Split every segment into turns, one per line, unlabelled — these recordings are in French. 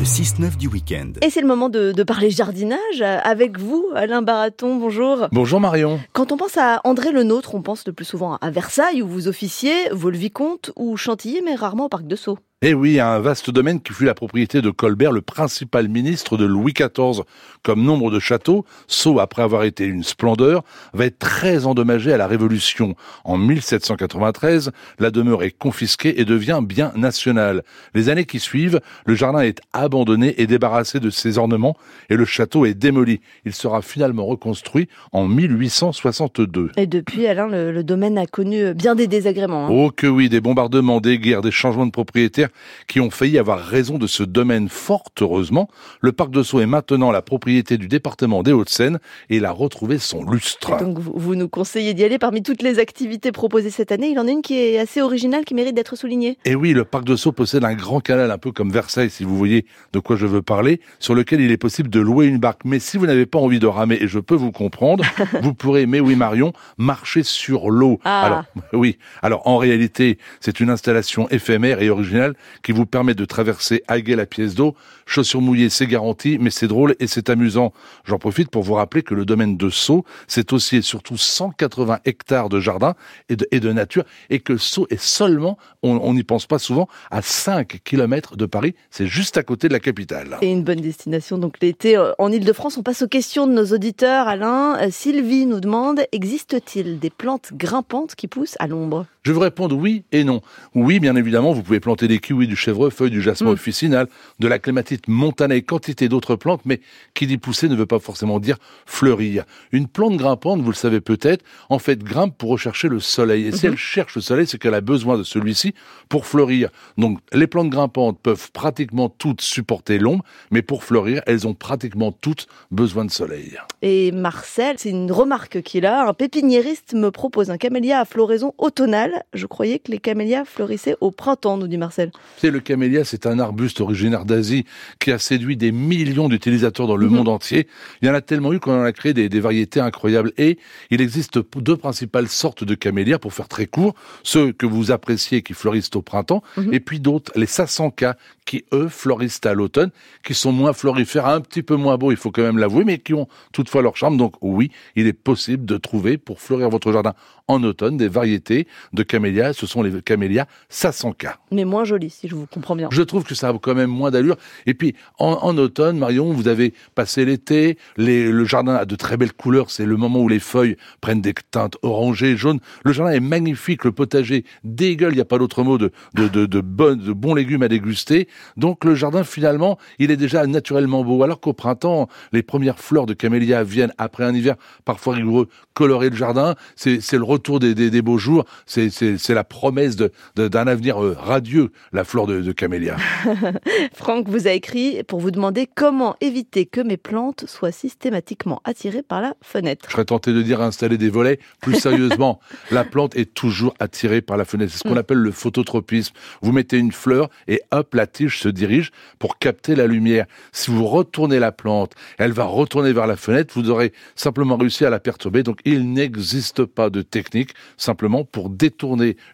le 6-9 du week-end.
Et c'est le moment de, de, parler jardinage avec vous, Alain Baraton. Bonjour.
Bonjour Marion.
Quand on pense à André Le Nôtre, on pense le plus souvent à Versailles où vous officiez, Vaux-le-Vicomte ou Chantilly, mais rarement au Parc de Sceaux.
Eh oui, un vaste domaine qui fut la propriété de Colbert, le principal ministre de Louis XIV. Comme nombre de châteaux, Sceaux, après avoir été une splendeur, va être très endommagé à la Révolution. En 1793, la demeure est confisquée et devient bien national. Les années qui suivent, le jardin est abandonné et débarrassé de ses ornements et le château est démoli. Il sera finalement reconstruit en 1862.
Et depuis, Alain, le, le domaine a connu bien des désagréments. Hein.
Oh que oui, des bombardements, des guerres, des changements de propriétaires qui ont failli avoir raison de ce domaine fort heureusement. Le parc de Sceaux est maintenant la propriété du département des Hauts-de-Seine et il a retrouvé son lustre.
donc vous, vous, nous conseillez d'y aller parmi toutes les activités proposées cette année. Il en a une qui est assez originale, qui mérite d'être soulignée.
Et oui, le parc de Sceaux possède un grand canal, un peu comme Versailles, si vous voyez de quoi je veux parler, sur lequel il est possible de louer une barque. Mais si vous n'avez pas envie de ramer, et je peux vous comprendre, vous pourrez, mais oui Marion, marcher sur l'eau.
Ah.
Alors, oui. Alors, en réalité, c'est une installation éphémère et originale qui vous permet de traverser à la pièce d'eau. Chaussures mouillées, c'est garanti, mais c'est drôle et c'est amusant. J'en profite pour vous rappeler que le domaine de Sceaux, c'est aussi et surtout 180 hectares de jardin et de, et de nature, et que Sceaux est seulement, on n'y pense pas souvent, à 5 km de Paris. C'est juste à côté de la capitale.
Et une bonne destination donc l'été euh, en Ile-de-France. On passe aux questions de nos auditeurs. Alain, euh, Sylvie nous demande, existe-t-il des plantes grimpantes qui poussent à l'ombre?
Je veux répondre oui et non. Oui, bien évidemment, vous pouvez planter des kiwis, du chèvrefeuille, du jasmin mmh. officinal, de la clématite montana et quantité d'autres plantes, mais qui dit pousser ne veut pas forcément dire fleurir. Une plante grimpante, vous le savez peut-être, en fait grimpe pour rechercher le soleil. Et si mmh. elle cherche le soleil, c'est qu'elle a besoin de celui-ci pour fleurir. Donc les plantes grimpantes peuvent pratiquement toutes supporter l'ombre, mais pour fleurir, elles ont pratiquement toutes besoin de soleil.
Et Marcel, c'est une remarque qu'il a, un pépiniériste me propose un camélia à floraison automnale. Je croyais que les camélias fleurissaient au printemps, nous dit Marcel.
C'est le camélia, c'est un arbuste originaire d'Asie qui a séduit des millions d'utilisateurs dans le mmh. monde entier. Il y en a tellement eu qu'on en a créé des, des, variétés incroyables. Et il existe deux principales sortes de camélias, pour faire très court, ceux que vous appréciez qui fleurissent au printemps, mmh. et puis d'autres, les Sasanka, qui eux fleurissent à l'automne, qui sont moins florifères, un petit peu moins beaux, il faut quand même l'avouer, mais qui ont toutefois leur charme. Donc oui, il est possible de trouver pour fleurir votre jardin en automne des variétés de camélias. Ce sont les camélias Sasanka.
Mais moins jolies, si je vous comprends bien.
Je trouve que ça a quand même moins d'allure. Et puis en, en, automne, Marion, vous avez passé l'été, le jardin a de très belles couleurs. C'est le moment où les feuilles prennent des teintes orangées, jaunes. Le jardin est magnifique, le potager dégueule. Il n'y a pas d'autre mot de, de, de, de, bon, de bons légumes à déguster. Donc le jardin finalement, il est déjà naturellement beau. Alors qu'au printemps, les premières fleurs de camélia viennent après un hiver parfois rigoureux colorer le jardin. C'est le retour des, des, des beaux jours. C'est la promesse d'un de, avenir euh, radieux, la fleur de, de camélia.
Franck vous a écrit pour vous demander comment éviter que mes plantes soient systématiquement attirées par la fenêtre.
Je serais tenté de dire installer des volets. Plus sérieusement, la plante est toujours attirée par la fenêtre. C'est ce qu'on mm. appelle le phototropisme. Vous mettez une fleur et hop, la tige se dirige pour capter la lumière. Si vous retournez la plante, elle va retourner vers la fenêtre. Vous aurez simplement réussi à la perturber. Donc il n'existe pas de technique simplement pour détourner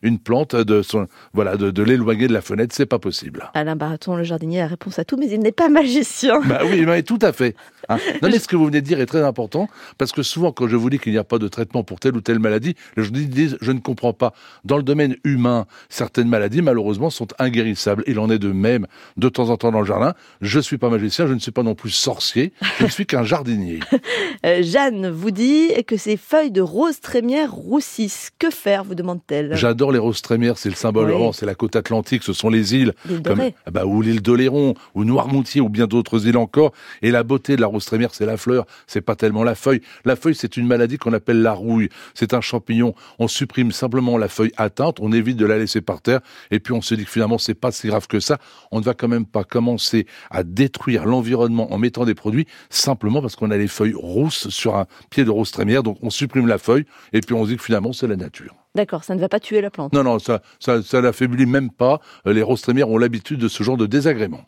une plante de son, voilà, de, de l'éloigner de la fenêtre. C'est pas possible.
Alain Baraton, le jardinier, a la réponse à tout, mais il n'est pas magicien.
Bah oui, mais tout à fait. Hein. Non, mais ce que vous venez de dire est très important parce que souvent, quand je vous dis qu'il n'y a pas de traitement pour telle ou telle maladie, les gens disent je ne comprends pas. Dans le domaine humain, certaines maladies, malheureusement, sont inguérissables. Il en est de même de temps en temps dans le jardin. Je suis pas magicien, je ne suis pas non plus sorcier, je ne suis qu'un jardinier.
Euh, Jeanne vous dit que ces feuilles de rose trémière roussissent. Que faire, vous demande-t-elle
J'adore les roses trémières, c'est le symbole.
Oui.
C'est la côte atlantique, ce sont les îles. Comme- ah bah, ou l'île d'Oléron, ou Noirmoutier, ou bien d'autres îles encore. Et la beauté de la rose trémière, c'est la fleur, c'est pas tellement la feuille. La feuille, c'est une maladie qu'on appelle la rouille. C'est un champignon. On supprime simplement la feuille atteinte, on évite de la laisser par terre, et puis on se dit que finalement, c'est pas si grave que ça. On ne va quand même pas commencer à détruire l'environnement en mettant des produits simplement parce qu'on a les feuilles rousses sur un pied de rose trémière. Donc on supprime la feuille, et puis on se dit que finalement, c'est la nature.
D'accord, ça ne va pas tuer la plante.
Non, non, ça, ça, l'affaiblit même pas. Euh, Les roses trémières ont l'habitude de ce genre de désagrément.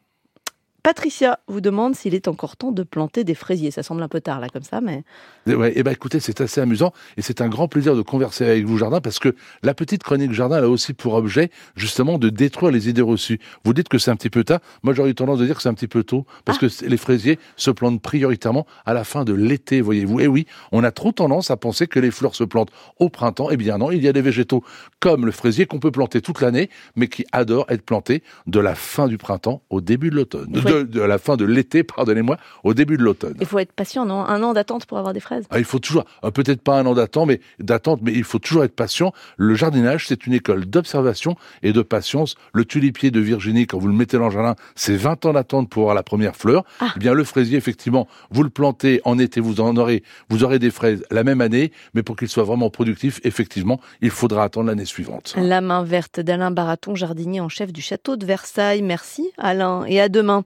Patricia vous demande s'il est encore temps de planter des fraisiers. Ça semble un peu tard là comme ça, mais
Eh ouais, eh ben, écoutez, c'est assez amusant et c'est un grand plaisir de converser avec vous, Jardin, parce que la petite chronique Jardin elle a aussi pour objet, justement, de détruire les idées reçues. Vous dites que c'est un petit peu tard. Moi, j'aurais eu tendance de dire que c'est un petit peu tôt, parce que c'est- les fraisiers se plantent prioritairement à la fin de l'été, voyez-vous. Et oui, on a trop tendance à penser que les fleurs se plantent au printemps. Eh bien non, il y a des végétaux comme le fraisier qu'on peut planter toute l'année, mais qui adorent être plantés de la fin du printemps au début de l'automne. De la fin de l'été, pardonnez-moi, au début de l'automne.
il faut être patient, non? Un an d'attente pour avoir des fraises
Ah, il faut toujours, euh, peut-être pas un an d'attente, mais d'attente, mais il faut toujours être patient. Le jardinage, c'est une école d'observation et de patience. Le tulipier de Virginie, quand vous le mettez dans le jardin, c'est 20 ans d'attente pour avoir la première fleur.
Ah.
Eh bien, le fraisier, effectivement, vous le plantez en été, vous en aurez, vous aurez des fraises la même année, mais pour qu'il soit vraiment productif, effectivement, il faudra attendre l'année suivante.
La main verte d'Alain Baraton, jardinier en chef du château de Versailles. Merci Alain et à demain.